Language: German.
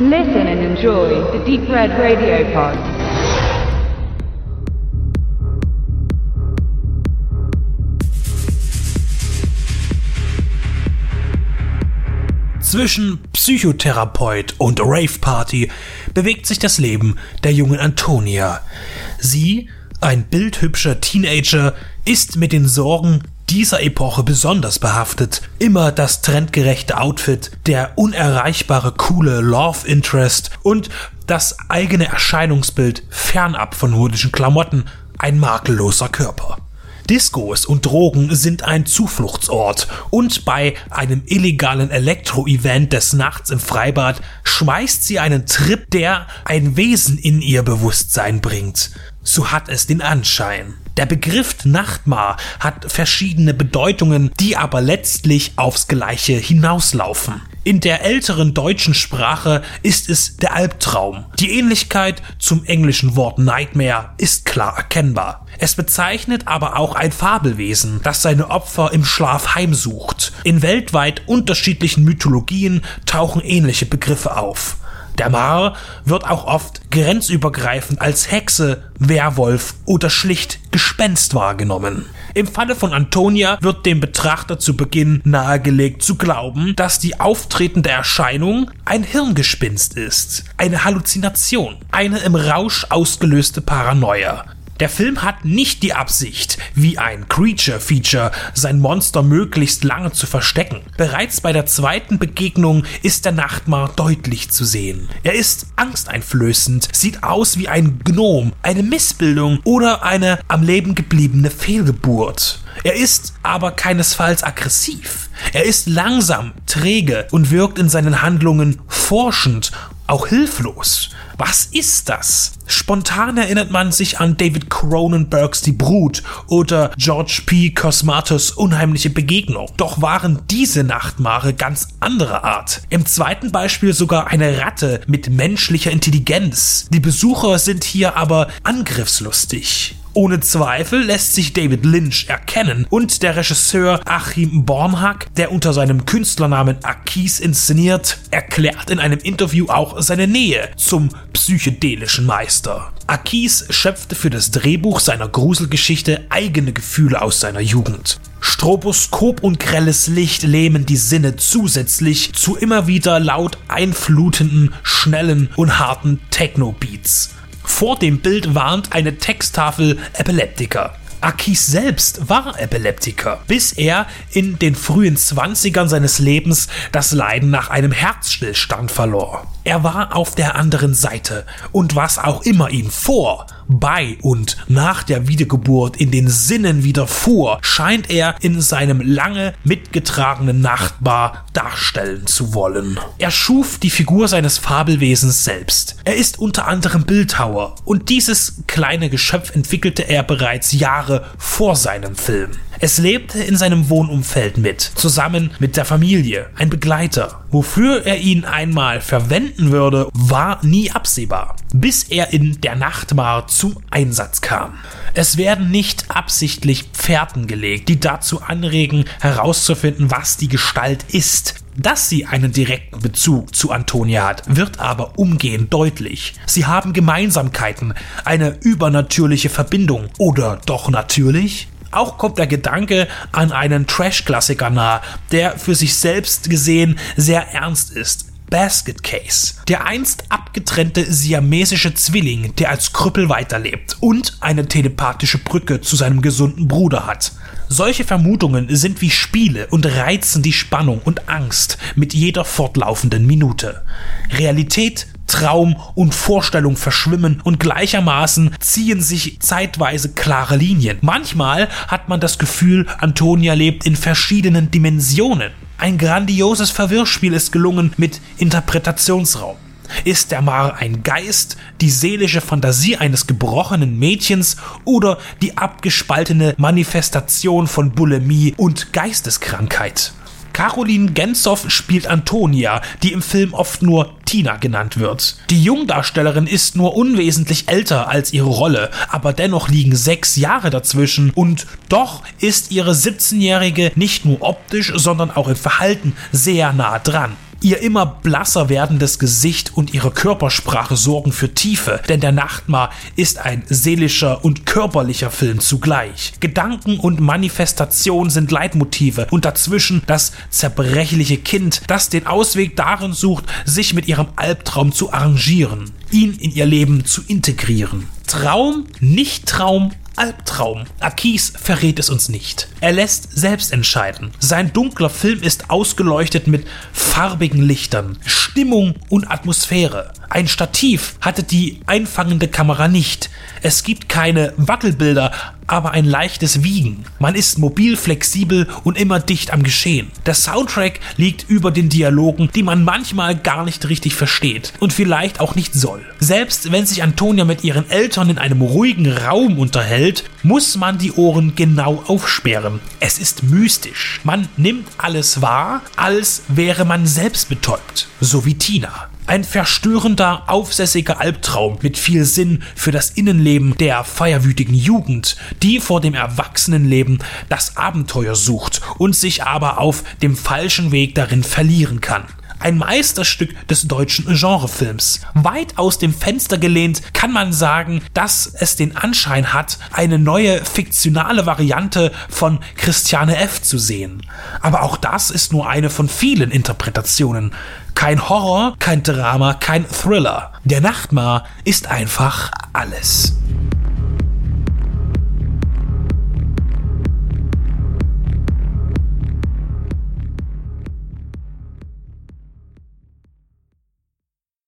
Listen and enjoy the Deep Red Radio Pod. Zwischen Psychotherapeut und Rave Party bewegt sich das Leben der jungen Antonia. Sie, ein bildhübscher Teenager, ist mit den Sorgen dieser Epoche besonders behaftet. Immer das trendgerechte Outfit, der unerreichbare coole Love Interest und das eigene Erscheinungsbild fernab von modischen Klamotten, ein makelloser Körper. Discos und Drogen sind ein Zufluchtsort und bei einem illegalen Elektro-Event des Nachts im Freibad schmeißt sie einen Trip, der ein Wesen in ihr Bewusstsein bringt. So hat es den Anschein. Der Begriff Nachtmar hat verschiedene Bedeutungen, die aber letztlich aufs Gleiche hinauslaufen. In der älteren deutschen Sprache ist es der Albtraum. Die Ähnlichkeit zum englischen Wort Nightmare ist klar erkennbar. Es bezeichnet aber auch ein Fabelwesen, das seine Opfer im Schlaf heimsucht. In weltweit unterschiedlichen Mythologien tauchen ähnliche Begriffe auf. Der Mar wird auch oft grenzübergreifend als Hexe, Werwolf oder schlicht Gespenst wahrgenommen. Im Falle von Antonia wird dem Betrachter zu Beginn nahegelegt zu glauben, dass die auftretende Erscheinung ein Hirngespinst ist, eine Halluzination, eine im Rausch ausgelöste Paranoia, der Film hat nicht die Absicht, wie ein Creature-Feature sein Monster möglichst lange zu verstecken. Bereits bei der zweiten Begegnung ist der Nachtmar deutlich zu sehen. Er ist angsteinflößend, sieht aus wie ein Gnom, eine Missbildung oder eine am Leben gebliebene Fehlgeburt. Er ist aber keinesfalls aggressiv. Er ist langsam, träge und wirkt in seinen Handlungen forschend auch hilflos. Was ist das? Spontan erinnert man sich an David Cronenbergs Die Brut oder George P. Cosmatos Unheimliche Begegnung. Doch waren diese Nachtmare ganz anderer Art. Im zweiten Beispiel sogar eine Ratte mit menschlicher Intelligenz. Die Besucher sind hier aber angriffslustig. Ohne Zweifel lässt sich David Lynch erkennen und der Regisseur Achim Bornhack, der unter seinem Künstlernamen Akis inszeniert, erklärt in einem Interview auch seine Nähe zum psychedelischen Meister. Akis schöpfte für das Drehbuch seiner Gruselgeschichte eigene Gefühle aus seiner Jugend. Stroboskop und grelles Licht lähmen die Sinne zusätzlich zu immer wieder laut einflutenden, schnellen und harten Techno-Beats. Vor dem Bild warnt eine Texttafel Epileptiker. Akis selbst war Epileptiker, bis er in den frühen 20ern seines Lebens das Leiden nach einem Herzstillstand verlor. Er war auf der anderen Seite und was auch immer ihn vor, bei und nach der Wiedergeburt in den Sinnen widerfuhr, scheint er in seinem lange mitgetragenen Nachtbar darstellen zu wollen. Er schuf die Figur seines Fabelwesens selbst. Er ist unter anderem Bildhauer und dieses kleine Geschöpf entwickelte er bereits Jahre vor seinem Film. Es lebte in seinem Wohnumfeld mit, zusammen mit der Familie, ein Begleiter. Wofür er ihn einmal verwenden würde, war nie absehbar, bis er in der Nachtmar zum Einsatz kam. Es werden nicht absichtlich Pferden gelegt, die dazu anregen, herauszufinden, was die Gestalt ist. Dass sie einen direkten Bezug zu Antonia hat, wird aber umgehend deutlich. Sie haben Gemeinsamkeiten, eine übernatürliche Verbindung oder doch natürlich? Auch kommt der Gedanke an einen Trash-Klassiker nahe, der für sich selbst gesehen sehr ernst ist. Basket Case. Der einst abgetrennte siamesische Zwilling, der als Krüppel weiterlebt und eine telepathische Brücke zu seinem gesunden Bruder hat. Solche Vermutungen sind wie Spiele und reizen die Spannung und Angst mit jeder fortlaufenden Minute. Realität Traum und Vorstellung verschwimmen und gleichermaßen ziehen sich zeitweise klare Linien. Manchmal hat man das Gefühl, Antonia lebt in verschiedenen Dimensionen. Ein grandioses Verwirrspiel ist gelungen mit Interpretationsraum. Ist der Mar ein Geist, die seelische Fantasie eines gebrochenen Mädchens oder die abgespaltene Manifestation von Bulimie und Geisteskrankheit? Caroline Genzow spielt Antonia, die im Film oft nur Tina genannt wird. Die Jungdarstellerin ist nur unwesentlich älter als ihre Rolle, aber dennoch liegen sechs Jahre dazwischen und doch ist ihre 17-Jährige nicht nur optisch, sondern auch im Verhalten sehr nah dran. Ihr immer blasser werdendes Gesicht und ihre Körpersprache sorgen für Tiefe, denn der Nachtmar ist ein seelischer und körperlicher Film zugleich. Gedanken und Manifestation sind Leitmotive und dazwischen das zerbrechliche Kind, das den Ausweg darin sucht, sich mit ihrem Albtraum zu arrangieren, ihn in ihr Leben zu integrieren. Traum, nicht Traum, Albtraum. Akis verrät es uns nicht. Er lässt selbst entscheiden. Sein dunkler Film ist ausgeleuchtet mit farbigen Lichtern, Stimmung und Atmosphäre. Ein Stativ hatte die einfangende Kamera nicht. Es gibt keine Wackelbilder, aber ein leichtes Wiegen. Man ist mobil, flexibel und immer dicht am Geschehen. Der Soundtrack liegt über den Dialogen, die man manchmal gar nicht richtig versteht und vielleicht auch nicht soll. Selbst wenn sich Antonia mit ihren Eltern in einem ruhigen Raum unterhält, muss man die Ohren genau aufsperren. Es ist mystisch. Man nimmt alles wahr, als wäre man selbst betäubt. So wie Tina. Ein verstörender, aufsässiger Albtraum mit viel Sinn für das Innenleben der feierwütigen Jugend, die vor dem Erwachsenenleben das Abenteuer sucht und sich aber auf dem falschen Weg darin verlieren kann. Ein Meisterstück des deutschen Genrefilms. Weit aus dem Fenster gelehnt kann man sagen, dass es den Anschein hat, eine neue fiktionale Variante von Christiane F. zu sehen. Aber auch das ist nur eine von vielen Interpretationen. Kein Horror, kein Drama, kein Thriller. Der Nachtmar ist einfach alles.